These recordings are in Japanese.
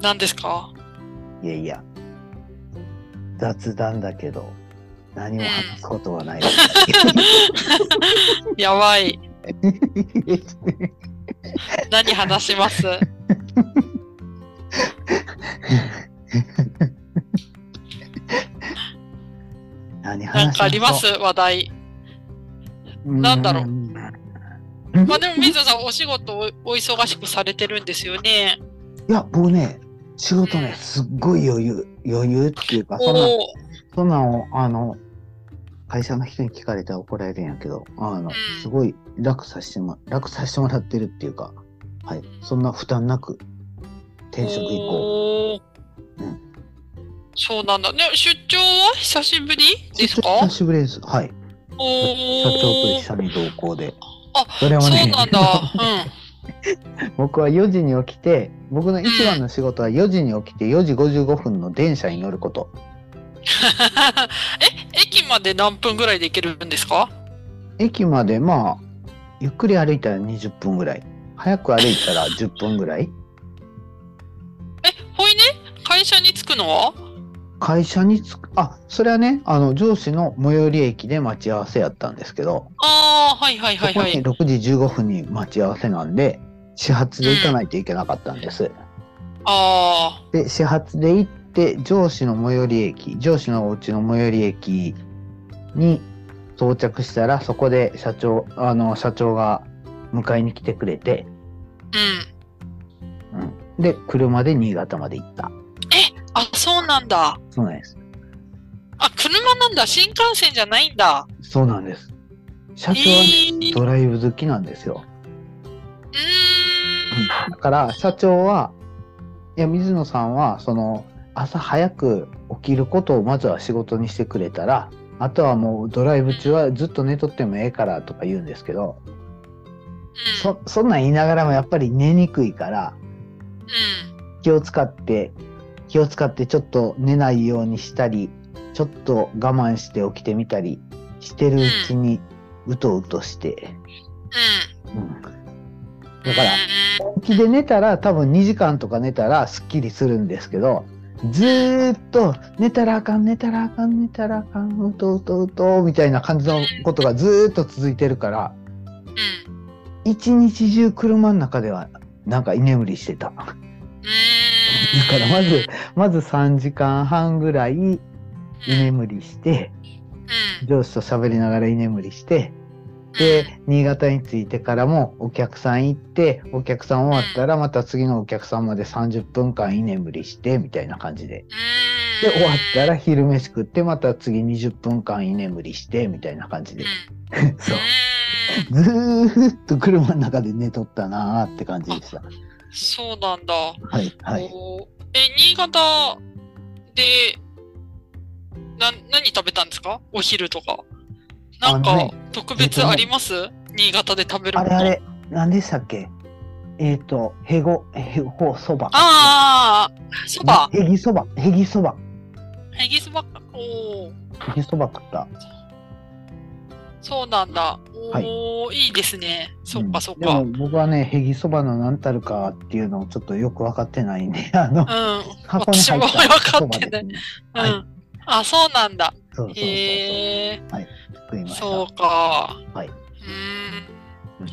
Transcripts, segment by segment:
何ですか？ん。いやいや、雑談だけど、何も話すことはない。やばい。何話します？何かあります？話題。なんだろううまあでも水野さんお仕事おお忙しくされてるんですよね。いや、僕ね、仕事ね、すっごい余裕、余裕っていうか、そんな。そんなんを、あの、会社の人に聞かれたら怒られるんやけど、あの、んすごい楽させても、楽させてもらってるっていうか、はい、そんな負担なく、転職以降、うんそうなんだ。ね、出張は久しぶりですか？久しぶりです。はい。お社長とー一緒に同行で。あ、それはねそうなんだ。うん。僕は4時に起きて、僕の一番の仕事は4時に起きて4時55分の電車に乗ること。え、駅まで何分ぐらいで行けるんですか？駅までまあ、ゆっくり歩いたら20分ぐらい。早く歩いたら10分ぐらい。え、ほいね会社に着くのは？会社に着く、あ、それはね、あの、上司の最寄り駅で待ち合わせやったんですけど、ああ、はいはいはいそこにはい。6時15分に待ち合わせなんで、始発で行かないといけなかったんです。あで、始発で行って、上司の最寄り駅、上司のお家の最寄り駅に到着したら、そこで社長、あの、社長が迎えに来てくれて、あ、うん。うん、で、車で新潟まで行った。あ、そうなんだ。そうなんです。あ、車なんだ。新幹線じゃないんだ。そうなんです。社長はね、えードライブ好きなんですよ。うーん。だから、社長は、いや、水野さんは、その、朝早く起きることをまずは仕事にしてくれたら、あとはもうドライブ中はずっと寝とってもええからとか言うんですけど、うん。そ、そんなん言いながらもやっぱり寝にくいから、うん。気を使って、気を使ってちょっと寝ないようにしたり、ちょっと我慢して起きてみたりしてるうちに、うとうとして、うん。うん。だから、起きで寝たら多分2時間とか寝たらすっきりするんですけど、ずーっと寝たらあかん、寝たらあかん、寝たらあかん、うとうとうと、みたいな感じのことがずーっと続いてるから、うん。一日中車の中ではなんか居眠りしてた。だかうん。らまず、まず3時間半ぐらい居眠りして、うん。上司と喋りながら居眠りして、で、新潟に着いてからもお客さん行って、お客さん終わったらまた次のお客さんまで30分間居眠りして、みたいな感じで。で、終わったら昼飯食って、また次20分間居眠りして、みたいな感じで。そう。うん。ずーっと車の中で寝とったなーって感じでした。そうなんだ。はい、はい。え、新潟で、な、何食べたんですか？お昼とか。なんか特別あります、新潟で食べるもの。あれあれ、何でしたっけ？えっ、ー、と、へご、へごそば。ああ、そば。へぎそば、へぎそば。ヘギそばか。おーへぎそば食った。そうなんだ。はいおー、いいですね。そっかそっうんでか。も僕はね、へぎそばの何たるかっていうのをちょっとよく分かってないんで、あのう、ん。箱に入った私も分かそってない。う はいん。あ、そうなんだ。そうそうそう。へえ。食いました。そうか。はい。うーんうん。え、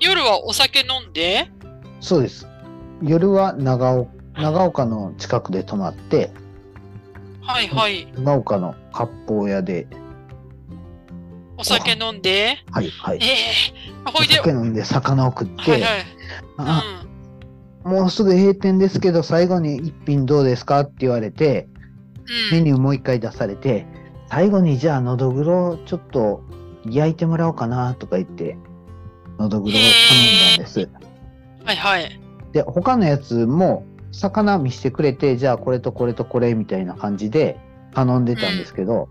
夜はお酒飲んで？そうです。夜は長尾長岡の近くで泊まって、はいはい。長岡の割烹屋で、お酒飲んで？はいはいえ。えおほいで、酒飲んで魚を食って、はいはい。あうもうすぐ閉店ですけど、最後に一品どうですかって言われて、ん。メうん。ニューもう一回出されて、最後にじゃあのどぐろちょっと焼いてもらおうかなとか言って、のどぐろを頼んだんです。はいはい。で、他のやつも、魚見してくれて、じゃあこれとこれとこれみたいな感じで頼んでたんですけど、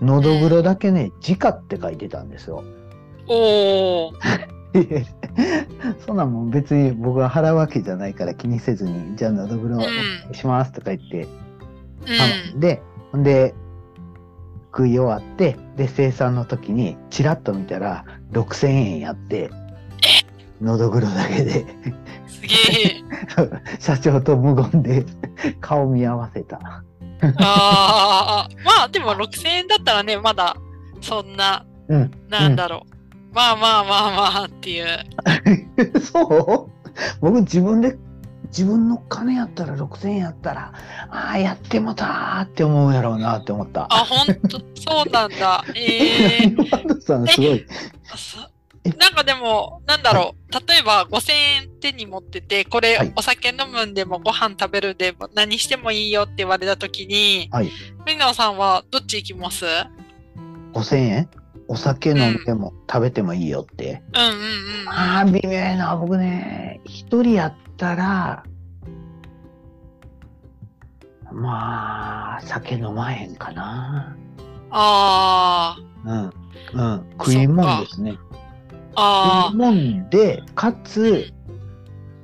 のどぐろだけね、直って書いてたんですよ。おー。そんなんもん別に僕が払うわけじゃないから気にせずに、じゃあのどぐろおしますとか言ってんで、ほんで、食い終わって、で、生産の時にチラッと見たら6000円やって、のどぐろだけで、すげえ。社長と無言で顔見合わせた。あ あ、まあでも6000円だったらね、まだそんな、うん。なんだろう。まあまあまあまあっていう。そう？僕自分で、自分の金やったら6000円やったら、ああ、やってもたーって思うやろうなって思った。あ、ほんと、そうなんだ。ええワンダさんすごい。なんかでも、なんだろう。例えば5000円手に持ってて、これ、はいお酒飲むんでもご飯食べるでも何してもいいよって言われたときに、はい。みなさんはどっち行きます？5000円？お酒飲んでも食べてもいいよって。うんうんうん。ああ、微妙やな。僕ね、一人やったら、まあ、酒飲まへんかな。あうん。うん。食いもんですね。あ、もんで、かあ、つ、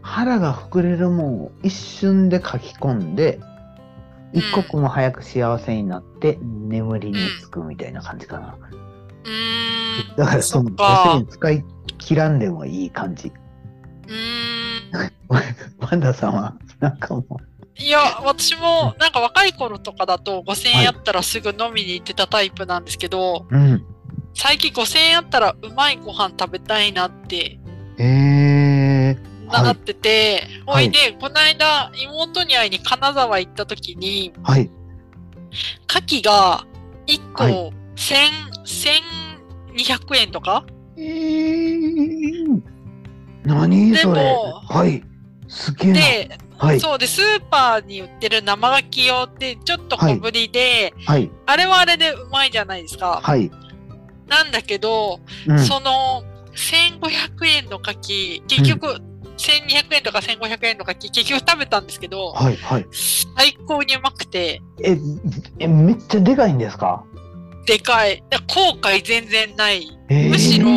腹が膨れるもんを一瞬で書き込んで、一刻も早く幸せになって眠りにつくみたいな感じかな。うーん。だからそのそっか5000円使い切らんでもいい感じ。うーん。ワンダさんは、なんかもいや、私もなんか若い頃とかだと5000円やったらすぐ飲みに行ってたタイプなんですけど、う、うん。最近5000円やったらうまいご飯食べたいなってえー、はいなってて、はいほいで、この間妹に会いに金沢行った時に、はい。牡蠣が1個は1000、1200円とか？えー、何それ？でもはい。すげえな。で、はい。そうで、スーパーに売ってる生牡蠣用ってちょっと小ぶりで、はい。あれはあれでうまいじゃないですか。はい。なんだけど、うん。その1500円の牡蠣、結局、1200円とか1500円の牡蠣、結局食べたんですけど、はい。はい。最高にうまくて、え、え、めっちゃでかいんですか？でかい。だ後悔全然ない。えー、むしろ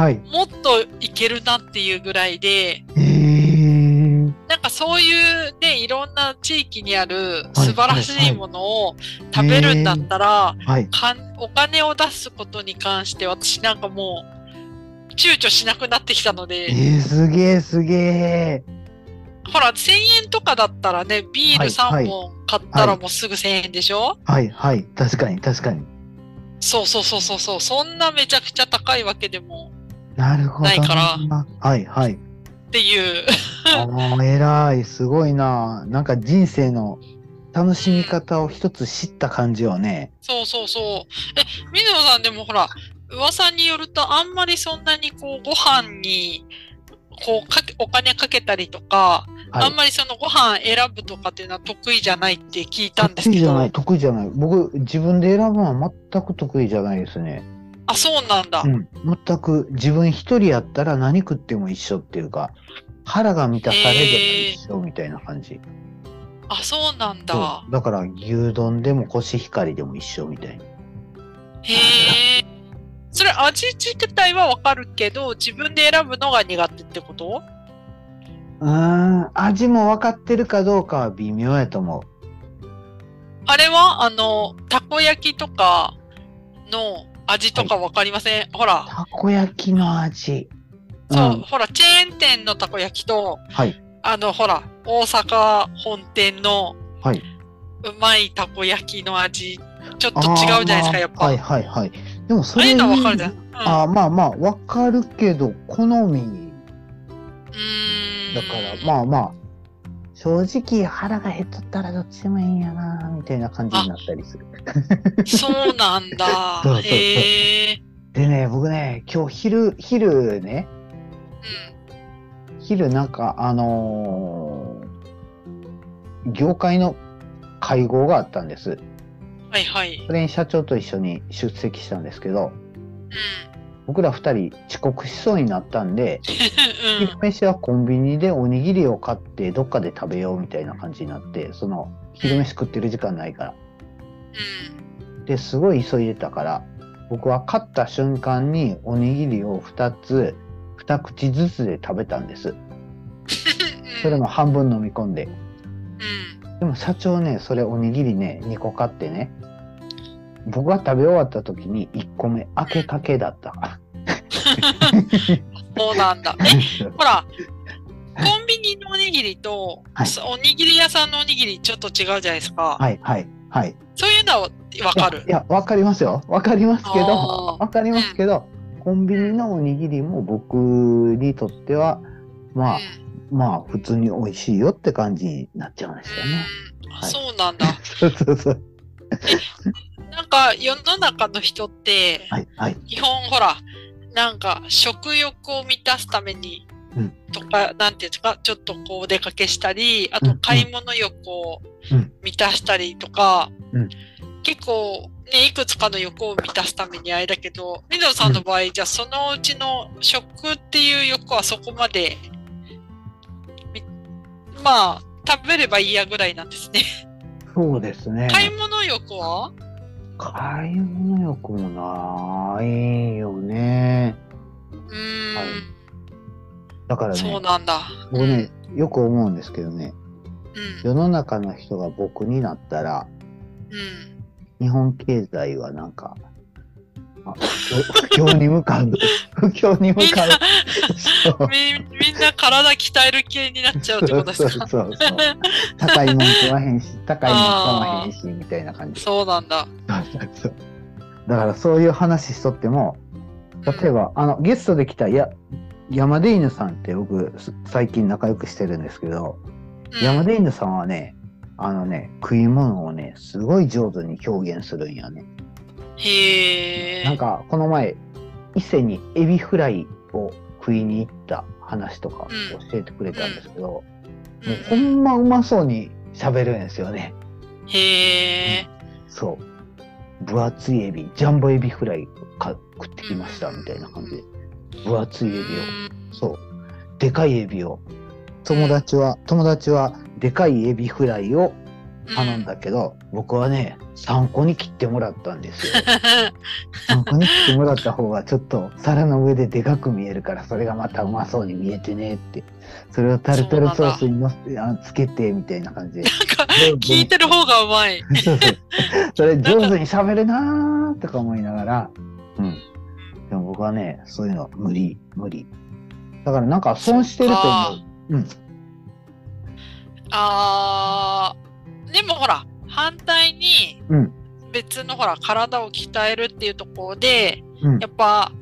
はい。もっといけるなっていうぐらいで、えー、なんかそういうね、いろんな地域にあるはい素晴らしいものを食べるんだったら、お金を出すことに関して私なんかもう躊躇しなくなってきたので、えー、すげえ、すげえ。ほら、1000円とかだったらね、ビール3はいはい本買ったらもうすぐ1000円でしょ、はい。はい。確かに、確かに。そうそうそうそうそう。そんなめちゃくちゃ高いわけでもなるほど。ないからはい。はい。っていう。ああ、偉い。すごいな。なんか人生の楽しみ方を一つ知った感じよね。そうそうそう。え、水野さんでもほら、噂によるとあんまりそんなにこうご飯にこうかけお金かけたりとか、はい。あんまりそのご飯選ぶとかっていうのは得意じゃないって聞いたんですけど。得意じゃない、得意じゃない。僕、自分で選ぶのは全く得意じゃないですね。あ、そうなんだ。うん。全く自分一人やったら何食っても一緒っていうか、腹が満たされれば一緒みたいな感じ。あ、そうなんだ。だから牛丼でもコシヒカリでも一緒みたいな。へえ。それ味自体はわかるけど、自分で選ぶのが苦手ってこと？うーん、味も分かってるかどうかは微妙やと思う。あれはあの、たこ焼きとかの味とかわかりません、ほら、たこ焼きの味。そう、んほら、チェーン店のたこ焼きと、はい。あの、ほら、大阪本店のはい。うまいたこ焼きの味、ちょっと違うじゃないですか、やっぱ。はいはいはい。でもそれはわかるじゃん。うん、あまあまあ、わかるけど、好みうーん。だから、まあまあ、正直腹が減っとったらどっちでもいいんやな、みたいな感じになったりする。そうなんだ。そうそうそうへえ。でね、僕ね、今日昼、昼ね、うん。昼なんか、あのー業界の会合があったんです。はいはい。それに社長と一緒に出席したんですけど、うん。僕ら二人遅刻しそうになったんで、うん昼飯はコンビニでおにぎりを買ってどっかで食べようみたいな感じになって、その昼飯食ってる時間ないから。で、すごい急いでたから、僕は買った瞬間におにぎりを2つ、2口ずつで食べたんです。うん。それも半分飲み込んで。うん。でも社長ね、それおにぎりね、2個買ってね、僕が食べ終わった時に1個目、開けかけだった。そうなんだ。え、ほら、コンビニのおにぎりと、はいそおにぎり屋さんのおにぎりちょっと違うじゃないですか。はい、はい、はい。そういうのはわかるい。や、わかりますよ。わかりますけど、あーわかりますけど、コンビニのおにぎりも僕にとっては、まあ、まあ、普通に美味しいよって感じになっちゃうんですよね。はいそうなんだ。そうそうそう。なんか世の中の人って、はい、はい。基本ほら、なんか食欲を満たすためにうんとか、なんていうんですか、ちょっとこうお出かけしたり、あうんうんと買い物欲をうん満たしたりとか、うん結構ね、いくつかの欲を満たすためにあれだけど、水野さんの場合、じゃあそのうちの食っていう欲はそこまで、みまあ、食べればいいやぐらいなんですね。そうですね。買い物欲は？買い物欲もないよね。うーん、はいだからねそう、なんだ。僕ね、よく思うんですけどね、うん。世の中の人が僕になったら、うん。日本経済はなんか、あ 不況に向かう。不況に向かう。そうみみんな体鍛える系になっちゃうってことですか？そうそうそう高いもん食わへんし、高いもん買わへんし、みたいな感じ。そうなんだ。だからそういう話しとっても、例えば、あの、ゲストで来たや山出犬さんって僕、す最近仲良くしてるんですけど、うん山出犬さんはね、あのね、食い物をね、すごい上手に表現するんやね。へえ。なんか、この前、伊勢にエビフライを食いに行った話とかうん教えてくれたんですけど、もうんうほんまうまそうに喋るんですよね。へえ。そう。分厚いエビ、ジャンボエビフライか食ってきましたみたいな感じで。分厚いエビを。そう。でかいエビを。友達は、友達はでかいエビフライを頼んだけど、僕はね、3個に切ってもらったんですよ。3個に切ってもらった方がちょっと皿の上ででかく見えるから、それがまたうまそうに見えてねって。それをタルタルソースにのせて、あつけてみたいな感じで。なんか、聞いてる方がうまい。そうそうそれ上手に喋るなーとか思いながら、うん。でも僕はね、そういうの無理、無理。だからなんか損してると思う。うん。あー、でもほら、反対にうん、別のほら、体を鍛えるっていうところで、うんやっぱ、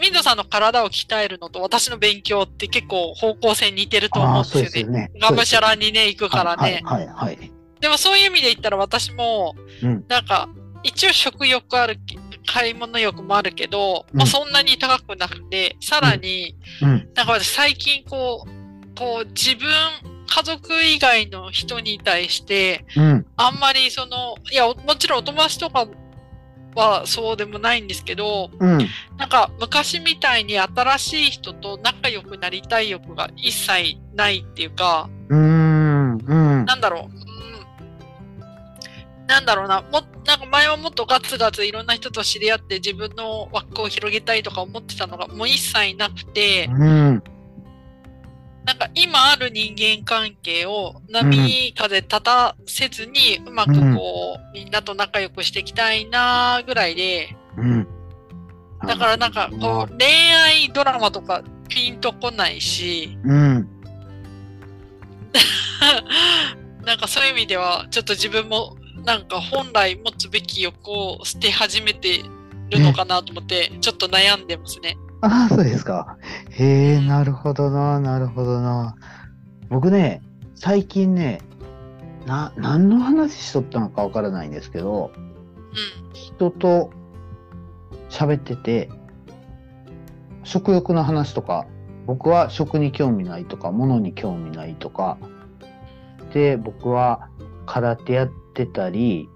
ミンドさんの体を鍛えるのと私の勉強って結構方向性似てると思うんですよね。よね。がむしゃらにね、行くからね。はい、はい、はいはい。でもそういう意味で言ったら私も、うんなんか、一応食欲あるけ、買い物欲もあるけど、うんまあそんなに高くなくて、さらに、うん。なんか私最近こう、こう自分、家族以外の人に対して、うん。あんまりその、いや、もちろんお友達とかはそうでもないんですけど、うん。なんか昔みたいに新しい人と仲良くなりたい欲が一切ないっていうか、うーん。うん。なんだろう。うんなんだろうな。も、なんか前はもっとガツガツいろんな人と知り合って自分の枠を広げたいとか思ってたのがもう一切なくて、うん。なんか今ある人間関係を波風立たせずにうまくこう、みんなと仲良くしていきたいなぐらいで、うん。だからなんかこう恋愛ドラマとかピンとこないし、うん。なんかそういう意味ではちょっと自分もなんか本来持つべき欲を捨て始めてるのかなと思ってちょっと悩んでますね。ああ、そうですか。へえ、なるほどな、なるほどな。僕ね、最近ね、な、何の話しとったのかわからないんですけど、人と喋ってて、食欲の話とか、僕は食に興味ないとか、物に興味ないとか、で、僕は空手やってたり、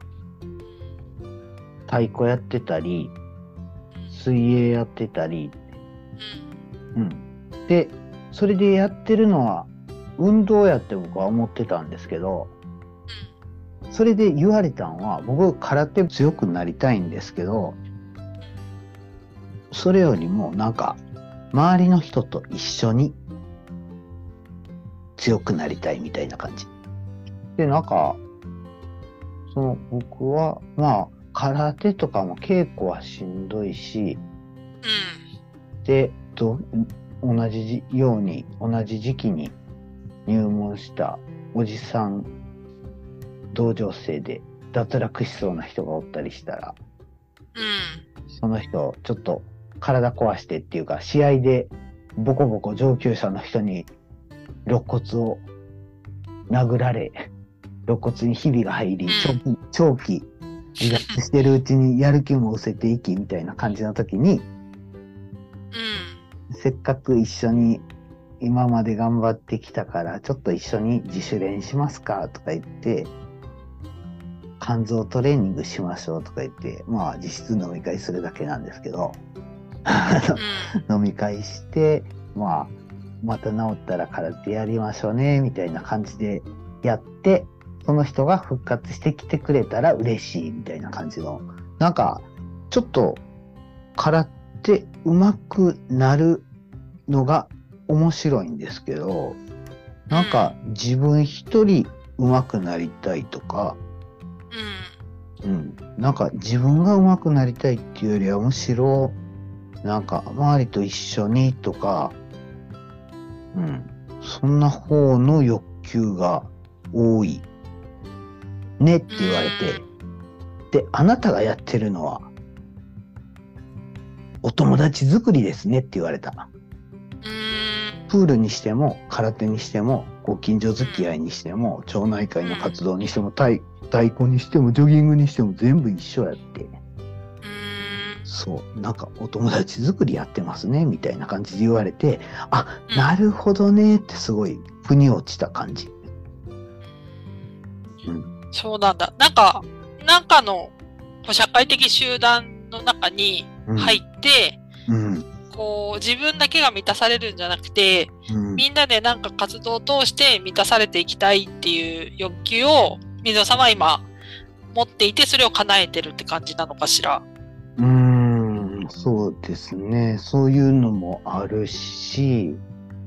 太鼓やってたり、水泳やってたり、うん。で、それでやってるのは運動やって僕は思ってたんですけど、それで言われたんは、僕空手強くなりたいんですけど、それよりもなんか、周りの人と一緒に強くなりたいみたいな感じ。で、なんか、その僕は、まあ、空手とかも稽古はしんどいし、うん。で、と同じように、同じ時期に入門したおじさん、同情生で脱落しそうな人がおったりしたら、うん。その人、ちょっと体壊してっていうか、試合でボコボコ上級者の人に肋骨を殴られ、肋骨にひびが入り、長期、長期離脱してるうちにやる気も失せていきみたいな感じの時に、うん。せっかく一緒に今まで頑張ってきたから、ちょっと一緒に自主練しますかとか言って、肝臓トレーニングしましょうとか言って、まあ実質飲み会するだけなんですけど、飲み会して、まあ、また治ったら空手やりましょうね、みたいな感じでやって、その人が復活してきてくれたら嬉しいみたいな感じの、なんか、ちょっと空手上手くなるのが面白いんですけど、なんか自分一人上手くなりたいとか、うん。うん、なんか自分が上手くなりたいっていうよりはむしろなんか周りと一緒にとか、うん、そんな方の欲求が多いねって言われて、で、あなたがやってるのはお友達作りですねって言われた。うん。プールにしても空手にしてもご近所付き合いにしても町内会の活動にしても太太鼓にしてもジョギングにしても全部一緒やって。うん。そう、なんかお友達作りやってますね、みたいな感じで言われて、あ、うんなるほどねってすごい腑に落ちた感じ。そうなんだ。なんか、なんかのこう社会的集団の中にうん、入って、うん。こう自分だけが満たされるんじゃなくて、うん。みんなでなんか活動を通して満たされていきたいっていう欲求を水野さんは今持っていて、それを叶えてるって感じなのかしら？うーん、そうですね。そういうのもあるし、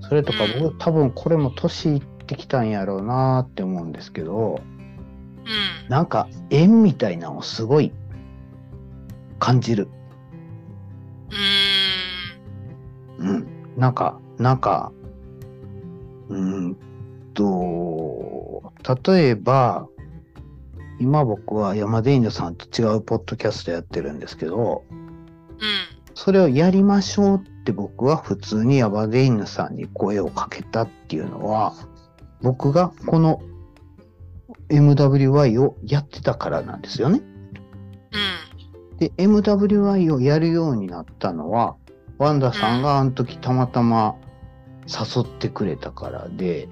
それとかうん僕多分これも年いってきたんやろうなって思うんですけど、うん。なんか縁みたいなのをすごい感じる。うーん。うん。なんか、なんか、うーんと、例えば、今僕は山田犬さんと違うポッドキャストやってるんですけど、うん。それをやりましょうって僕は普通に山田犬さんに声をかけたっていうのは、僕がこの MWY をやってたからなんですよね。うん。で、MWI をやるようになったのは、ワンダさんがあの時たまたま誘ってくれたからで、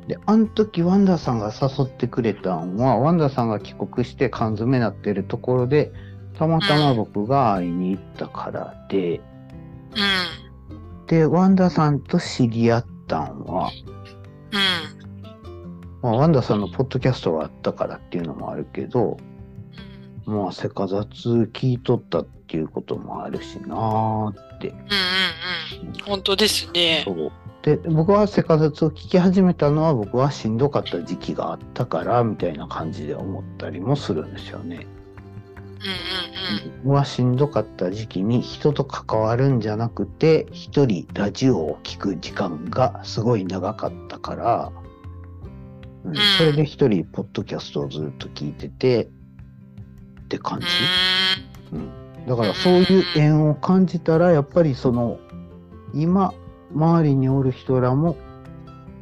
うん。で、あの時ワンダさんが誘ってくれたんは、ワンダさんが帰国して缶詰なってるところで、たまたま僕が会いに行ったからで、うん。で、ワンダさんと知り合ったんは、うん。まあ、ワンダさんのポッドキャストがあったからっていうのもあるけど、まあ、セカザツ聞いとったっていうこともあるしなーって。うんうんうん。本当ですね。そうで僕はセカザツを聞き始めたのは僕はしんどかった時期があったからみたいな感じで思ったりもするんですよね。うんうん僕はしんどかった時期に人と関わるんじゃなくて一人ラジオを聞く時間がすごい長かったから、うんんそれで一人ポッドキャストをずっと聞いててって感じ？だからそういう縁を感じたらやっぱりその今周りにおる人らも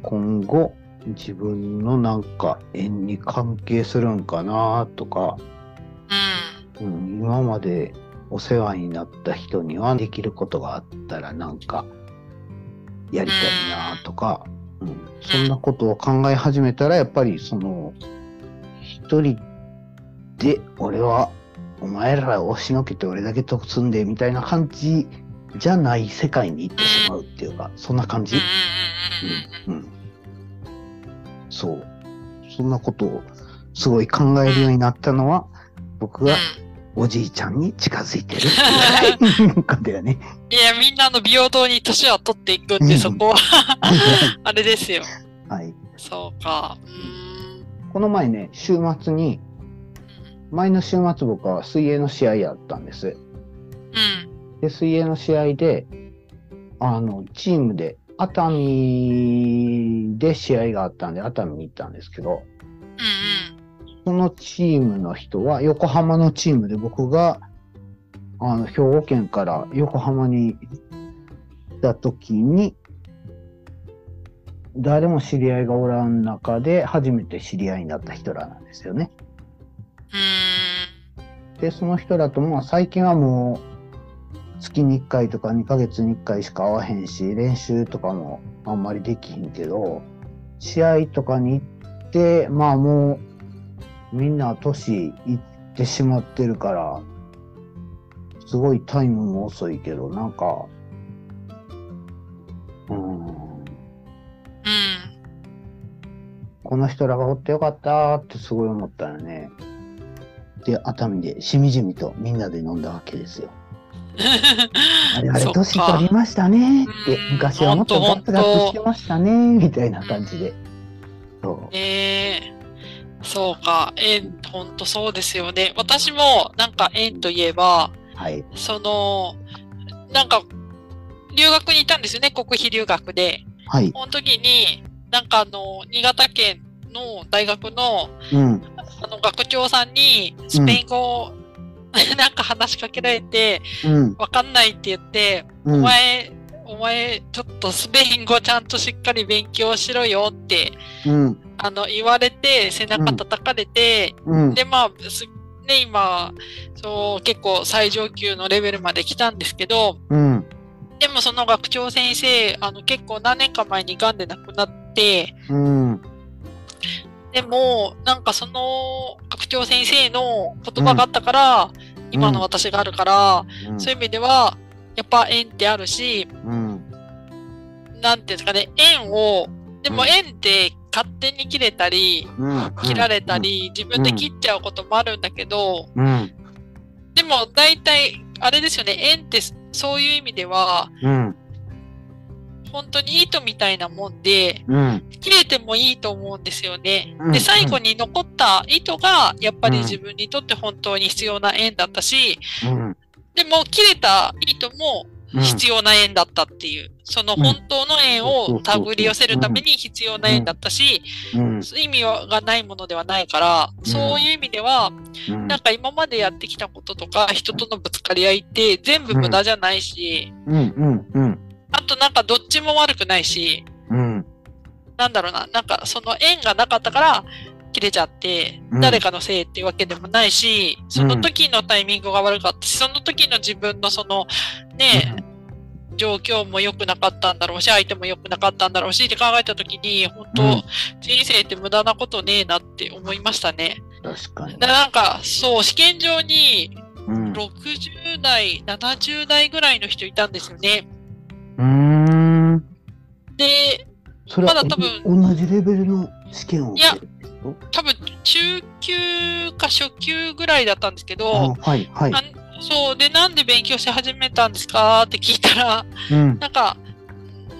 今後自分のなんか縁に関係するんかなとか、うん。うん。うん、今までお世話になった人にはできることがあったらなんかやりたいなとか、うん、そんなことを考え始めたらやっぱりその一人で俺はお前らを押しのけて俺だけ得すんでみたいな感じじゃない世界に行ってしまうっていうか、そんな感じうんうん。そう。そんなことをすごい考えるようになったのは、僕がおじいちゃんに近づいてるっていう だよね。いや、みんなあの平等に年は取っていくんで、うんそこは あれですよ。はい。そうか。この前ね、週末に、前の週末僕は水泳の試合やったんです。うん。で、水泳の試合で、あの、チームで、熱海で試合があったんで、熱海に行ったんですけど、そのチームの人は横浜のチームで僕が、あの、兵庫県から横浜に行った時に、誰も知り合いがおらん中で初めて知り合いになった人らなんですよね。で、その人らとも最近はもう月に1回とか2ヶ月に1回しか会わへんし、練習とかもあんまりできひんけど、試合とかに行って、まあもうみんな年いってしまってるから、すごいタイムも遅いけど、なんか、うーん、ーん。この人らがおってよかったってすごい思ったよね。で、熱海でしみじみとみんなで飲んだわけですよ。あれあれ、年取りましたねってう、ん昔はもっとガツガツしてましたね、みたいな感じで。そう。ええそうか。縁、ほんとそうですよね。私も、なんか縁といえば、はい。その、なんか、留学にいたんですよね、国費留学で。はい。この時に、なんかあの、新潟県の大学の、うん。あの、学長さんに、スペイン語を、なんか話しかけられて、うん。わかんないって言って、うん。お前、お前、ちょっとスペイン語ちゃんとしっかり勉強しろよって、うん。あの、言われて、背中叩かれて、うん。で、まあ、すね、今、そう、結構最上級のレベルまで来たんですけど、うん。でもその学長先生、あの、結構何年か前に癌で亡くなって、うん。でも、なんかその学長先生の言葉があったから、今の私があるから、そういう意味では、やっぱ縁ってあるし、うん。なんていうんですかね、縁を、でもうん縁って勝手に切れたり、うん。切られたり、自分で切っちゃうこともあるんだけど、うん。でも大体、あれですよね、縁ってそういう意味では、うん。本当に糸みたいなもんで、うん。切れてもいいと思うんですよね。うんで、最後に残った糸が、やっぱりうん自分にとって本当に必要な縁だったし、うん。でも切れた糸も必要な縁だったっていう、その本当の縁を手繰り寄せるために必要な縁だったし、うん。意味がないものではないから、そういう意味では、うん。なんか今までやってきたこととか、人とのぶつかり合いって全部無駄じゃないし。あとなんかどっちも悪くないし、うん。なんだろうな、なんかその縁がなかったから切れちゃって、うん誰かのせいっていうわけでもないし、その時のタイミングが悪かったし、その時の自分のその、ね、状況も良くなかったんだろうし、相手も良くなかったんだろうしって考えた時に、本当、うん人生って無駄なことねえなって思いましたね。確かになんか、そう、試験場にうん。60代、70代ぐらいの人いたんですよね。で、それはまだ多分同じレベルの試験を受けるってこ多分中級か初級ぐらいだったんですけとど、あはい、はい。あそう、で、なんで勉強し始めたんですかって聞いたら、うん。なんか、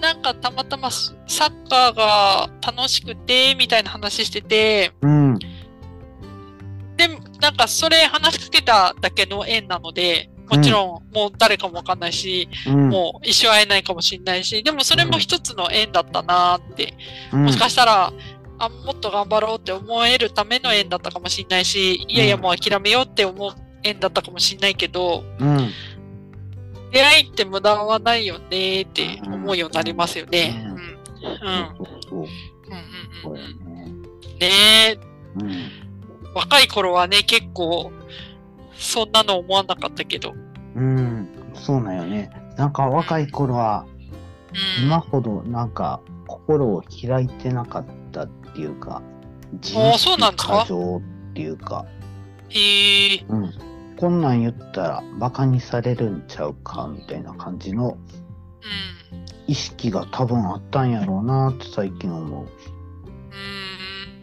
なんかたまたまサッカーが楽しくて、みたいな話してて、うん。で、なんかそれ話しかけただけの縁なので、もちろんもう誰かもわかんないし、うん。もう一生会えないかもしれないし、でもそれも一つの縁だったなーって、うんもしかしたら、あ、もっと頑張ろうって思えるための縁だったかもしれないし、いやいやもう諦めようって思う縁だったかもしれないけど、うん。出会いって無駄はないよねって思うようになりますよね。ううんん。うん。そうんうんそうんうん。ね。ねえ、うん。若い頃はね、結構、そんなの思わなかったけど。うん。そうなんよね。なんか若い頃は、うん。今ほどなんか心を開いてなかったっていうか、自あーそうなんですか過剰っていうか、へえ。うん。こんなん言ったらバカにされるんちゃうかみたいな感じのうん。意識が多分あったんやろうなって最近思う。うん。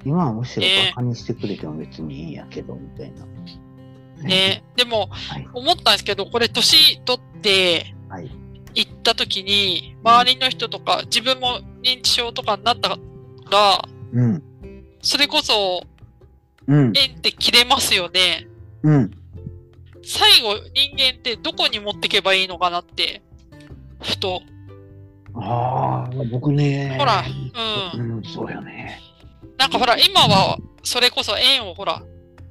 今はむしろねバカにしてくれても別にいいんやけどみたいな。ね。でも、はい。思ったんですけど、これ年取ってはい。行った時に、周りの人とか、自分も認知症とかになったら、うん。それこそうん。縁って切れますよね。うん。最後、人間ってどこに持ってけばいいのかなって、ふと。ああ、僕ね。ほら、う。うんん、そうよね。なんかほら、今は、それこそ縁をほら、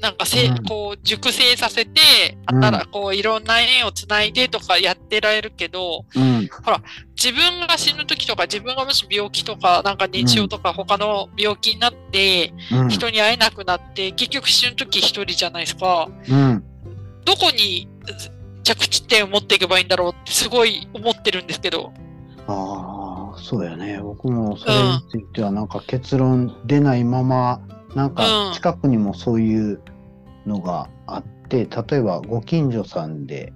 なんかせ、うんこう、熟成させて、うんあったら、こう、いろんな縁をつないでとかやってられるけど、うん。自分が死ぬ時とか、自分がもし病気とか、なんか認知症とか他の病気になって、うん。人に会えなくなって、結局死ぬ時一人じゃないですか。うん。どこに着地点を持っていけばいいんだろうってすごい思ってるんですけど。ああ、そうやね。僕もそれについてはなんか結論出ないまま、なんかうん近くにもそういうのがあって、例えばご近所さんで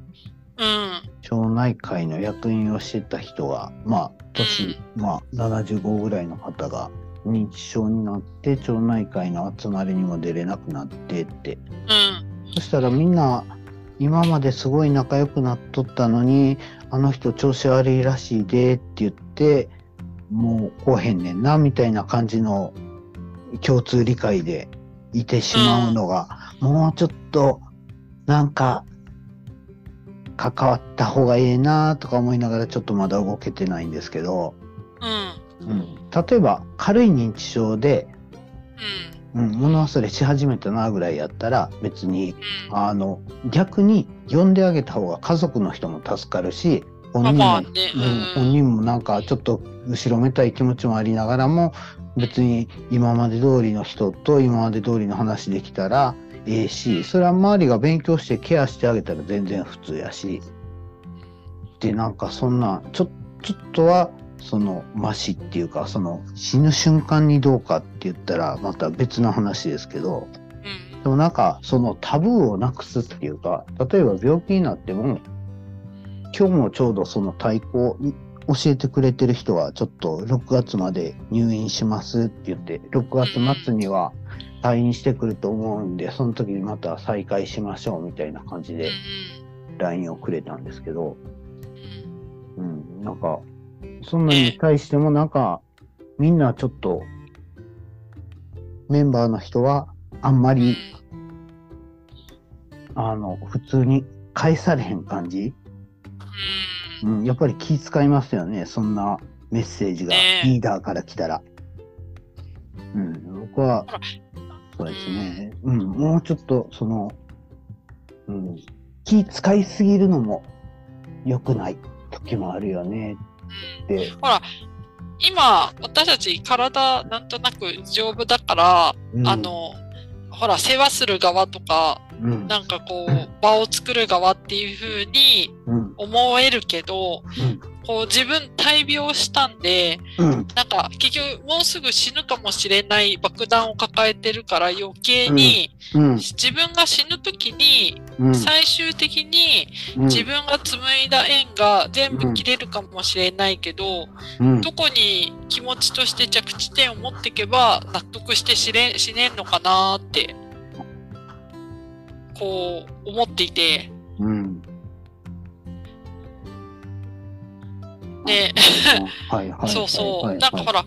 うん。町内会の役員をしてた人が、まあ、年、まあ、75ぐらいの方が認知症になって、町内会の集まりにも出れなくなってって。うん。そしたらみんな、今まですごい仲良くなっとったのに、あの人調子悪いらしいでって言って、もう来おへんねんな、みたいな感じの共通理解でいてしまうのが、もうちょっと、なんか、関わった方がええなとか思いながらちょっとまだ動けてないんですけど、うん。うん、例えば軽い認知症で、うん。うん、物忘れし始めたなぐらいやったら別にうん。あの逆に呼んであげた方が家族の人も助かるし本人も,、まあねうんうん本人もなんかちょっと後ろめたい気持ちもありながらも別に今まで通りの人と今まで通りの話できたらええしそれは周りが勉強してケアしてあげたら全然普通やしでなんかそんなちょちょっとはそのマシっていうかその死ぬ瞬間にどうかって言ったらまた別の話ですけど。うん。でもなんかそのタブーをなくすっていうか例えば病気になっても今日もちょうどその対抗教えてくれてる人はちょっと6月まで入院しますって言って6月末には退院してくると思うんでその時にまた再開しましょうみたいな感じ。で LINE をくれたんですけど、うん、なんかそんなに対してもなんかみんなちょっとメンバーの人はあんまりあの、普通に返されへん感じ、うん。うん、やっぱり気遣いますよね。そんなメッセージがリーダーから来たら。うん、僕はそうですね。うん、もうちょっと、その、うん、気遣いすぎるのも良くない時もあるよねうん。って。ほら、今、私たち体なんとなく丈夫だから、うんあ、の、ほら、世話する側とか、うん、なんかこう、場を作る側っていう風にうん、思えるけど、うん、こう自分大病したんで、うん、なんか結局もうすぐ死ぬかもしれない爆弾を抱えてるから余計に、うん、自分が死ぬ時にうん、最終的にうん。自分が紡いだ縁が全部切れるかもしれないけど、うん、どこに気持ちとして着地点を持っていけば納得して死ね死ねんのかなーってこう思っていて。うん。ね はいはい。そうそう、はい。なんかほら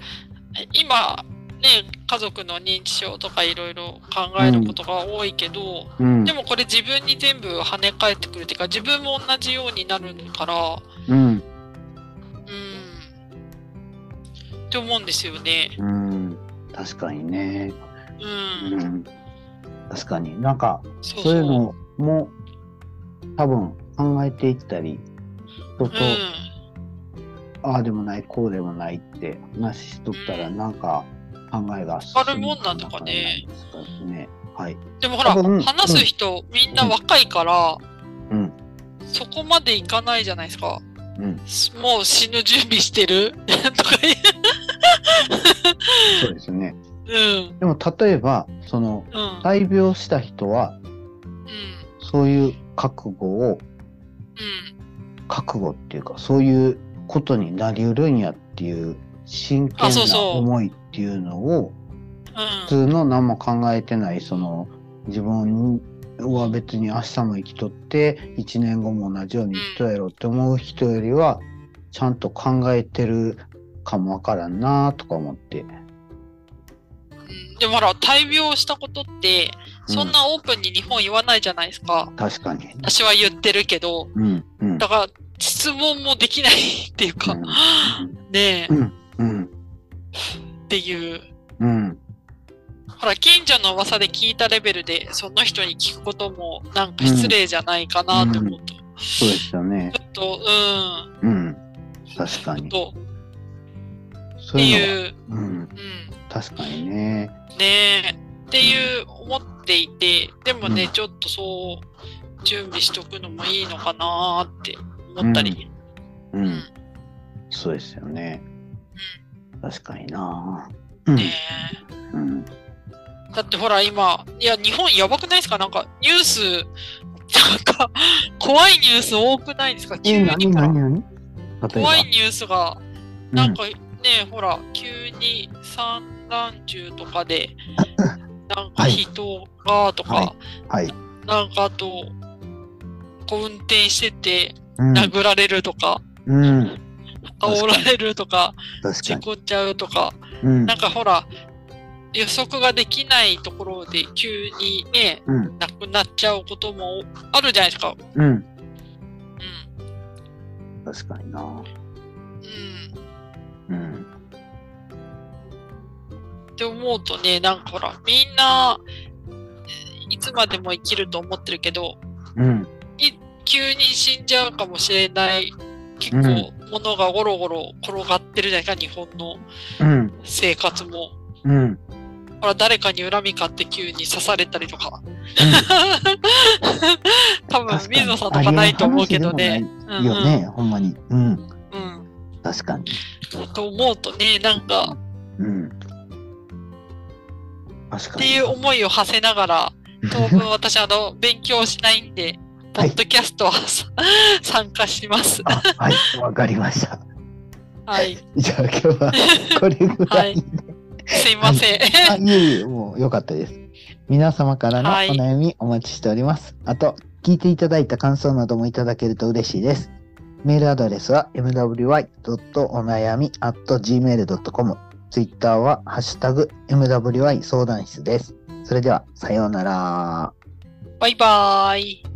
今ね家族の認知症とかいろいろ考えることが多いけど、うん。でもこれ自分に全部跳ね返ってくるっていうか自分も同じようになるからうん、うん。って思うんですよね。うん、確かにね。うん、うん、確かに。なんか、そういうのも多分考えていったり、人と、ああでもない、こうでもないって話しとったら、なんか考えが進るもんなんだかね。ね。はい。うん、でもほら話す人、みんな若いから、うん、そこまでいかないじゃないですか。うん、もう死ぬ準備してる？とか言そうですね。う。うん。でも例えば、その、うん。大病した人は、うん。そういう覚悟を、うん。覚悟っていうか、そういうことになりうるんやっていう真剣な思いっていうのを、普うん。通の何も考えてない、その、自分は別に明日も生きとって、1年後も同じように生きとやろうって思う人よりは、ちゃんと考えてるかもわからんなとか思って。うん。でもほら、大病したことって、そんなオープンに日本言わないじゃないですか。確かに。私は言ってるけど、うん、うん。だから質問もできないっていうか、うん。ねえ、うん、うん、っていう。うん、ほら、近所の噂で聞いたレベルで、その人に聞くこともなんか失礼じゃないかなって思うと、そうですよね。ちょっと、ううん。確かん、に。と、ってそういううん、確かにね。ね。っていう思っていて、でもね、うん、ちょっとそう準備しとくのもいいのかなって思ったり、うん。うん。そうですよね。うん、確かにな。ね。え、うん。だってほら今、いや、日本やばくないですか？なんかニュース、なんか怖いニュース多くないですか？急に怖いニュースが、なんかね、ほら、急に3眼中とかで、なんか人がとか、はい、はい、なんかと、こう運転してて、殴られるとか、うん、うん、煽られるとか、か事故っちゃうとか、うん、なんかほら、予測ができないところで急にね、うん、なくなっちゃうこともあるじゃないですか。うん。うん、確かにな。って思うとね、なんかほら、みんな、いつまでも生きると思ってるけど、うん、急に死んじゃうかもしれない、結うん構、ものがゴロゴロ転がってるじゃないか、日本のうん、生活も。うん、ほら、誰かに恨み買って急に刺されたりとか。多分、確かに水野さんとかないと思うけどね。いいよね、ほんまに。うん、うんうん。確かに。うん。と思うとね、なんか、うん。っていう思いを馳せながら、当分私、あの、勉強しないんで、ポッドキャストはさ 参加します。あはい、わかりました。はい。じゃあ今日はこれぐらいで。すいません。あ、いえいえ、もう良かったです。皆様からのおはい悩みお待ちしております。あと、聞いていただいた感想などもいただけると嬉しいです。メールアドレスは mwy.onayami.gmail.com。ツイッターはハッシュタグ MWI 相談室です。それでは、さようなら。バイバーイ。